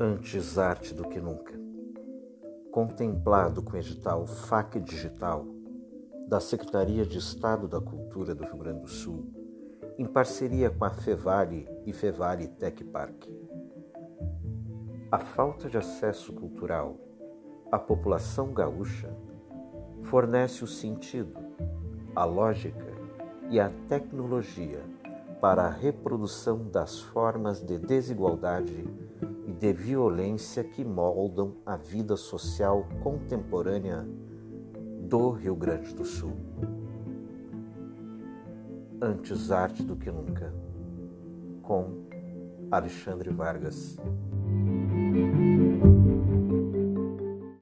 antes arte do que nunca. Contemplado com o edital FAC Digital da Secretaria de Estado da Cultura do Rio Grande do Sul, em parceria com a Fevale e Fevale Tech Park. A falta de acesso cultural à população gaúcha fornece o sentido, a lógica e a tecnologia para a reprodução das formas de desigualdade de violência que moldam a vida social contemporânea do Rio Grande do Sul. Antes arte do que nunca, com Alexandre Vargas.